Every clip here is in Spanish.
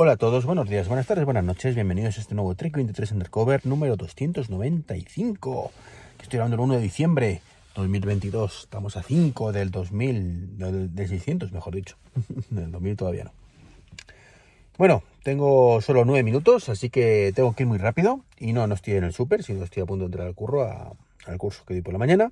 Hola a todos, buenos días, buenas tardes, buenas noches, bienvenidos a este nuevo Trek 23 Undercover número 295. Que estoy hablando el 1 de diciembre 2022. Estamos a 5 del 2000, del, del 600, mejor dicho. del 2000 todavía no. Bueno, tengo solo 9 minutos, así que tengo que ir muy rápido. Y no, no estoy en el súper, sino estoy a punto de entrar al curro, al curso que di por la mañana.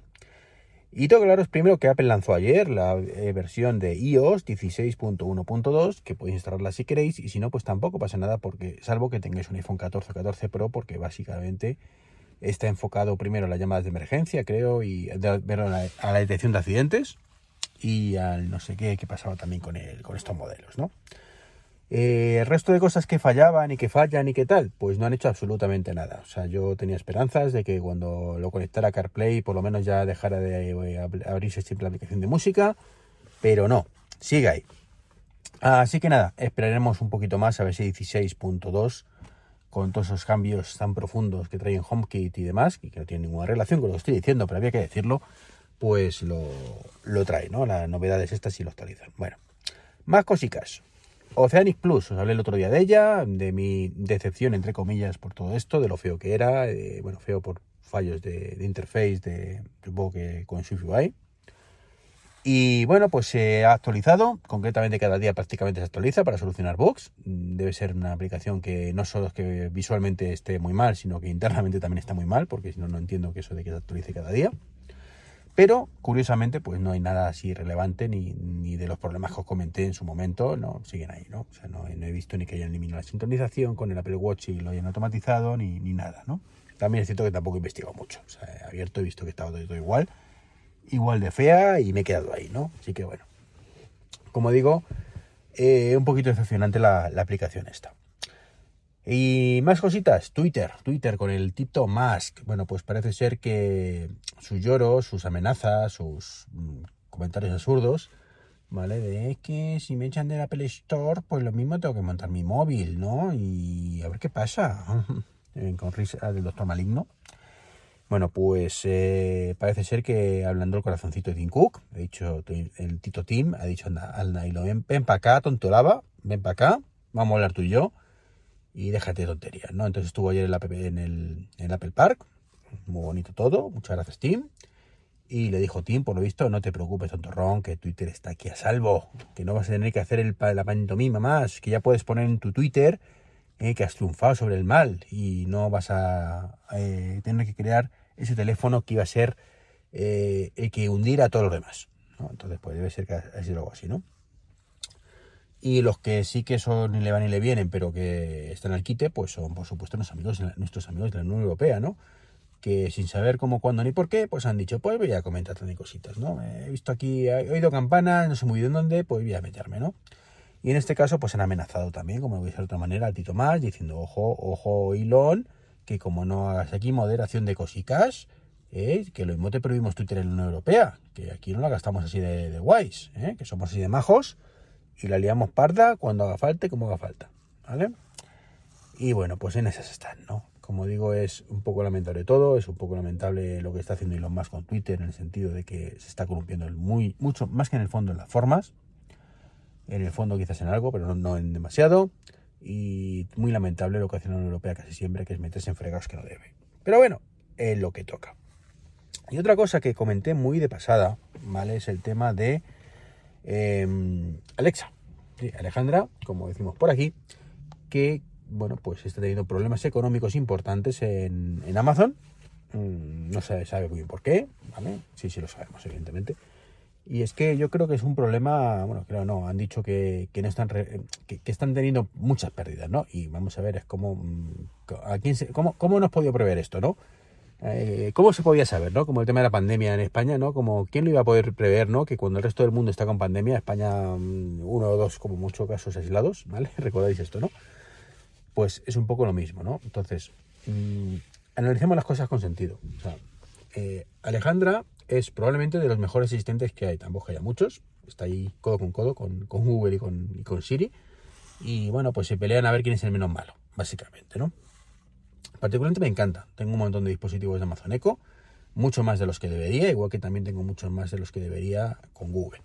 Y tengo que hablaros primero que Apple lanzó ayer la eh, versión de iOS 16.1.2, que podéis instalarla si queréis, y si no, pues tampoco pasa nada, porque salvo que tengáis un iPhone 14 o 14 Pro, porque básicamente está enfocado primero a las llamadas de emergencia, creo, y de- a, la detección de accidentes, y al no sé qué que pasaba también con, con estos modelos, ¿no? Eh, el resto de cosas que fallaban y que fallan y que tal, pues no han hecho absolutamente nada. O sea, yo tenía esperanzas de que cuando lo conectara CarPlay por lo menos ya dejara de eh, ab- abrirse siempre la aplicación de música, pero no, sigue ahí. Así que nada, esperaremos un poquito más a ver si 16.2 con todos esos cambios tan profundos que traen HomeKit y demás, y que no tienen ninguna relación con lo que estoy diciendo, pero había que decirlo, pues lo, lo trae, ¿no? Las novedades estas sí lo actualizan. Bueno, más cositas. Oceanic Plus, os hablé el otro día de ella, de mi decepción, entre comillas, por todo esto, de lo feo que era, eh, bueno, feo por fallos de, de interface, de, supongo que con SwiftUI. Y bueno, pues se ha actualizado, concretamente cada día prácticamente se actualiza para solucionar bugs. Debe ser una aplicación que no solo es que visualmente esté muy mal, sino que internamente también está muy mal, porque si no, no entiendo que eso de que se actualice cada día. Pero, curiosamente, pues no hay nada así relevante ni, ni de los problemas que os comenté en su momento, no, siguen ahí, ¿no? O sea, no, he visto ni que hayan eliminado la sincronización con el Apple Watch y lo hayan automatizado, ni, ni nada, ¿no? También es cierto que tampoco he investigado mucho, he abierto, he visto que estaba todo, todo igual, igual de fea y me he quedado ahí, ¿no? Así que bueno, como digo, eh, un poquito decepcionante la aplicación esta. Y más cositas, Twitter, Twitter con el Tito Musk. Bueno, pues parece ser que sus lloros, sus amenazas, sus mm, comentarios absurdos, ¿vale? De "Es que si me echan del Apple Store, pues lo mismo tengo que montar mi móvil, ¿no? Y a ver qué pasa. Con risa del doctor Maligno. Bueno, pues eh, parece ser que hablando el corazoncito de Tim Cook, he dicho el Tito Tim, ha dicho anda, anda, ven, ven para acá, tontolaba, ven para acá, vamos a hablar tú y yo y déjate de tonterías, ¿no? Entonces estuvo ayer en, la, el, Apple Park, muy bonito todo, muchas gracias Tim. Y le dijo Tim, por lo visto, no te preocupes, tontorrón, que Twitter está aquí a salvo, que no vas a tener que hacer el, la pantomima más, que ya puedes poner en tu Twitter eh, que has triunfado sobre el mal y no vas a eh, tener que crear ese teléfono que iba a ser eh, el que hundiera a todos los demás. Entonces, pues debe ser que sido algo así, ¿no? Y los que sí que son ni le van ni le vienen, pero que están al quite, pues son, por supuesto, nuestros amigos, nuestros amigos de la Unión Europea, ¿no? Que sin saber cómo, cuándo ni por qué, pues han dicho, pues voy a comentar también cositas, ¿no? He visto aquí, he oído campanas, no sé muy bien dónde, pues voy a meterme, ¿no? Y en este caso, pues han amenazado también, como voy a decir de otra manera, al Tito Más, diciendo, ojo, ojo, Elon, que como no hagas aquí moderación de cosicas, eh, que lo mismo te prohibimos Twitter en la Unión Europea, que aquí no la gastamos así de, de guays, ¿eh? que somos así de majos y la liamos parda cuando haga falta y como haga falta, ¿vale? Y bueno, pues en esas están, ¿no? Como digo, es un poco lamentable todo, es un poco lamentable lo que está haciendo Elon Musk con Twitter en el sentido de que se está corrompiendo muy, mucho, más que en el fondo en las formas, en el fondo quizás en algo, pero no, no en demasiado, y muy lamentable lo que hace la Unión Europea casi siempre, que es meterse en fregados que no debe. Pero bueno, es lo que toca. Y otra cosa que comenté muy de pasada, ¿vale? Es el tema de eh, Alexa, Alejandra, como decimos por aquí, que bueno, pues está teniendo problemas económicos importantes en, Amazon. Mm, No se sabe muy bien por qué, ¿vale? Sí, sí lo sabemos, evidentemente. Y es que yo creo que es un problema, bueno, creo no, han dicho que, que no están re- que, que están teniendo muchas pérdidas, ¿no? Y vamos a ver, es como, mm, a quién se- cómo, cómo nos podido prever esto, ¿no? Eh, ¿Cómo se podía saber, no? Como el tema de la pandemia en España, ¿no? Como quién lo iba a poder prever, ¿no? Que cuando el resto del mundo está con pandemia, España mm, uno o dos, como mucho casos aislados, ¿vale? Recordáis esto, ¿no? Pues es un poco lo mismo, ¿no? Entonces, mm, analicemos las cosas con sentido. O sea, eh, Alejandra es probablemente de los mejores asistentes que hay, tampoco haya muchos, está ahí codo con codo con, con Google y con, y con Siri, y bueno, pues se pelean a ver quién es el menos malo, básicamente, ¿no? Particularmente me encanta. Tengo un montón de dispositivos de Amazon Echo, mucho más de los que debería, igual que también tengo muchos más de los que debería con Google.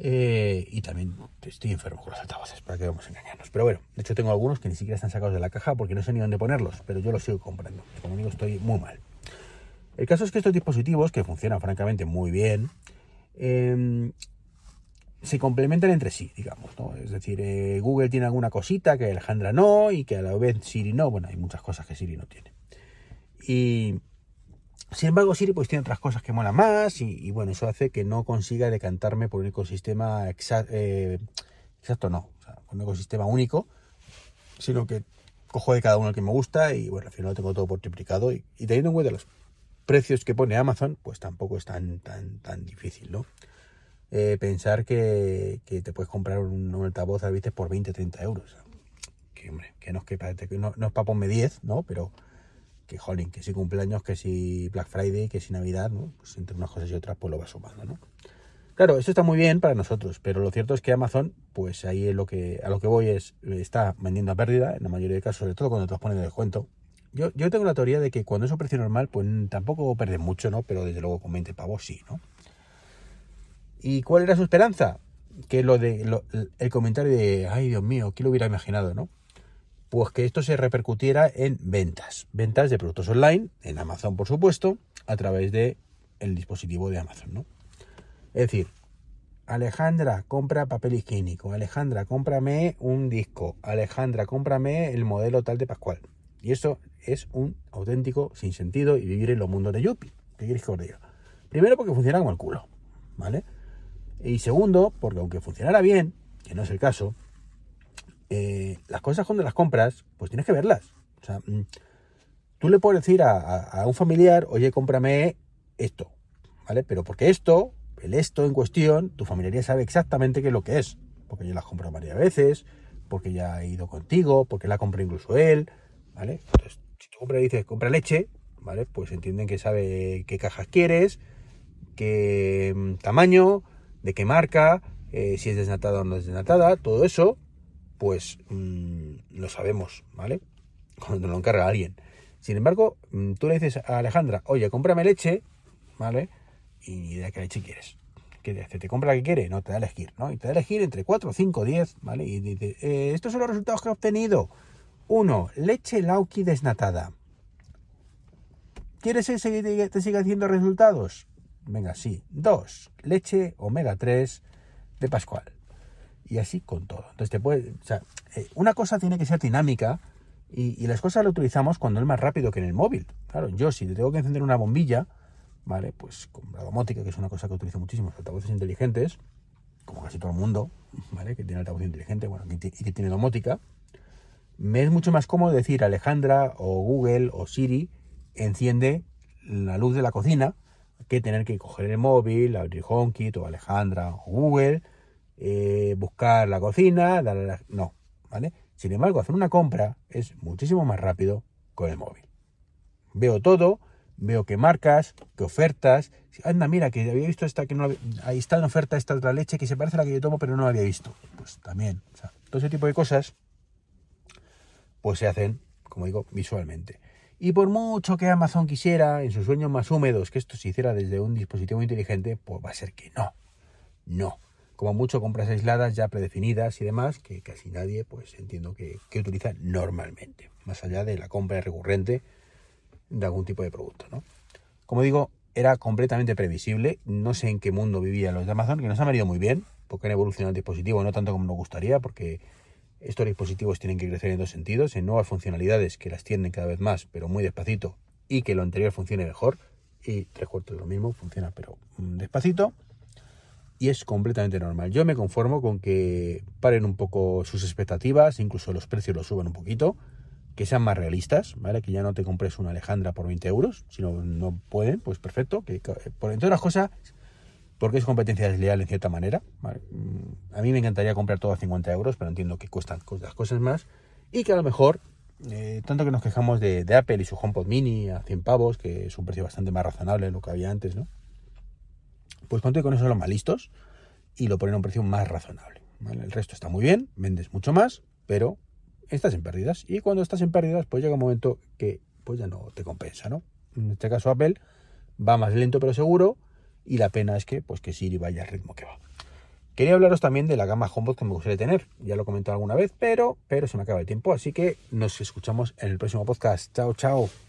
Eh, y también estoy enfermo con los altavoces, para que vamos a engañarnos. Pero bueno, de hecho tengo algunos que ni siquiera están sacados de la caja porque no sé ni dónde ponerlos, pero yo los sigo comprando. Como digo, estoy muy mal. El caso es que estos dispositivos, que funcionan francamente muy bien, em, se complementan entre sí, digamos, ¿no? Es decir, eh, Google tiene alguna cosita que Alejandra no y que a la vez Siri no. Bueno, hay muchas cosas que Siri no tiene. Y sin embargo, Siri pues tiene otras cosas que mola más y, bueno, eso hace que no consiga decantarme por un ecosistema eh, exacto, no, o sea, un ecosistema único, sino que cojo de cada uno el que me gusta y bueno, al final lo tengo todo por triplicado y, y teniendo en cuenta los precios que pone Amazon, pues tampoco es tan, tan, tan difícil, ¿no? Eh, pensar que, te puedes comprar un, altavoz a veces por 20, 30 euros. Que, hombre, que no es que no, no es para ponme 10, ¿no? Pero que, jolín, que si cumpleaños, que si Black Friday, que si Navidad, ¿no? Pues entre unas cosas y otras, pues lo va sumando, ¿no? Claro, eso está muy bien para nosotros, pero lo cierto es que Amazon, pues ahí es lo que, a lo que voy es, está vendiendo a pérdida, en la mayoría de casos, sobre todo cuando te los ponen de descuento. Yo, yo tengo la teoría de que cuando es un precio normal, pues tampoco perden mucho, ¿no? Pero desde luego con 20 pavos sí, ¿no? ¿Y cuál era su esperanza? Que lo de el comentario de, ay Dios mío, ¿quién lo hubiera imaginado, no? Pues que esto se repercutiera en ventas, ventas de productos online, en Amazon por supuesto, a través de el dispositivo de Amazon, ¿no? Es decir, Alejandra, compra papel higiénico, Alejandra, cómprame un disco, Alejandra, cómprame el modelo tal de Pascual. Y eso es un auténtico sinsentido y vivir en los mundos de Yuppie. ¿Qué quieres que os diga? Primero porque funciona como el culo, ¿vale? Y segundo, porque aunque funcionara bien, que no es el caso, eh, las cosas cuando las compras, pues tienes que verlas. O sea, mm, tú le puedes decir a, un familiar, oye, cómprame esto, ¿vale? Pero porque esto, el esto en cuestión, tu familiar ya sabe exactamente qué es lo que es. Porque yo la compro varias veces, porque ya ha ido contigo, porque la compré incluso él, ¿vale? Entonces, si tú compras y dices, compra leche, ¿vale? Pues entienden que sabe qué cajas quieres, qué mm, tamaño, de qué marca, eh, si es desnatada o no es desnatada, todo eso, pues mm, lo sabemos, ¿vale? Cuando lo encarga alguien. Sin embargo, mm, tú le dices a Alejandra, oye, cómprame leche, ¿vale? Y de qué leche quieres. ¿Qué te ¿Te compra la que quiere? No, te da a elegir, ¿no? Y te da a elegir entre 4, 5, 10, ¿vale? Y dice, eh, estos son los resultados que he obtenido. Uno, leche Lauki desnatada. ¿Quieres que te siga haciendo resultados? Venga, sí. Dos, leche omega 3 de Pascual. Y así con todo. Entonces te eh, una cosa tiene que ser dinámica y, las cosas las utilizamos cuando es más rápido que en el móvil. Claro, yo si tengo que encender una bombilla, ¿vale? Pues con la domótica, que es una cosa que utilizo muchísimo, los altavoces inteligentes, como casi todo el mundo, ¿vale? Que tiene altavoz inteligente, bueno, y que tiene domótica, me es mucho más cómodo decir Alejandra o Google o Siri enciende la luz de la cocina que tener que coger el móvil, abrir HomeKit o Alejandra o Google, eh, buscar la cocina, darle la... No, ¿vale? Sin embargo, hacer una compra es muchísimo más rápido con el móvil. Veo todo, veo qué marcas, qué ofertas. Anda, mira, que había visto esta que no Ahí está en oferta esta otra leche que se parece a la que yo tomo, pero no la había visto. Pues también, o sea, todo ese tipo de cosas, pues se hacen, como digo, visualmente. Y por mucho que Amazon quisiera, en sus sueños más húmedos, que esto se hiciera desde un dispositivo inteligente, pues va a ser que no. No. Como mucho compras aisladas ya predefinidas y demás, que casi nadie, pues entiendo que, utiliza normalmente, más allá de la compra recurrente de algún tipo de producto, ¿no? Como digo, era completamente previsible. No sé en qué mundo vivían los de Amazon, que nos han venido muy bien, porque han evolucionado el dispositivo, no tanto como nos gustaría, porque estos dispositivos tienen que crecer en dos sentidos, en nuevas funcionalidades que las tienen cada vez más, pero muy despacito, y que lo anterior funcione mejor. Y tres cuartos de lo mismo, funciona pero mm, despacito. Y es completamente normal. Yo me conformo con que paren un poco sus expectativas, incluso los precios los suban un poquito, que sean más realistas, ¿vale? Que ya no te compres una Alejandra por 20 euros, si no, no pueden, pues perfecto. Que, por entre otras cosas, porque es competencia desleal en cierta manera. Mm, a mí me encantaría comprar todo a 50 euros, pero entiendo que cuestan las cosas más y que a lo mejor, eh, tanto que nos quejamos de, Apple y su HomePod Mini a 100 pavos, que es un precio bastante más razonable de lo que había antes, ¿no? Pues conté con eso los más listos y lo ponen a un precio más razonable. El resto está muy bien, vendes mucho más, pero estás en pérdidas. Y cuando estás en pérdidas, pues llega un momento que pues ya no te compensa, ¿no? En este caso Apple va más lento pero seguro y la pena es que, pues, que Siri vaya al ritmo que va. Quería hablaros también de la gama HomePod que me gustaría tener. Ya lo he comentado alguna vez, pero, pero se me acaba el tiempo. Así que nos escuchamos en el próximo podcast. Chao, chao.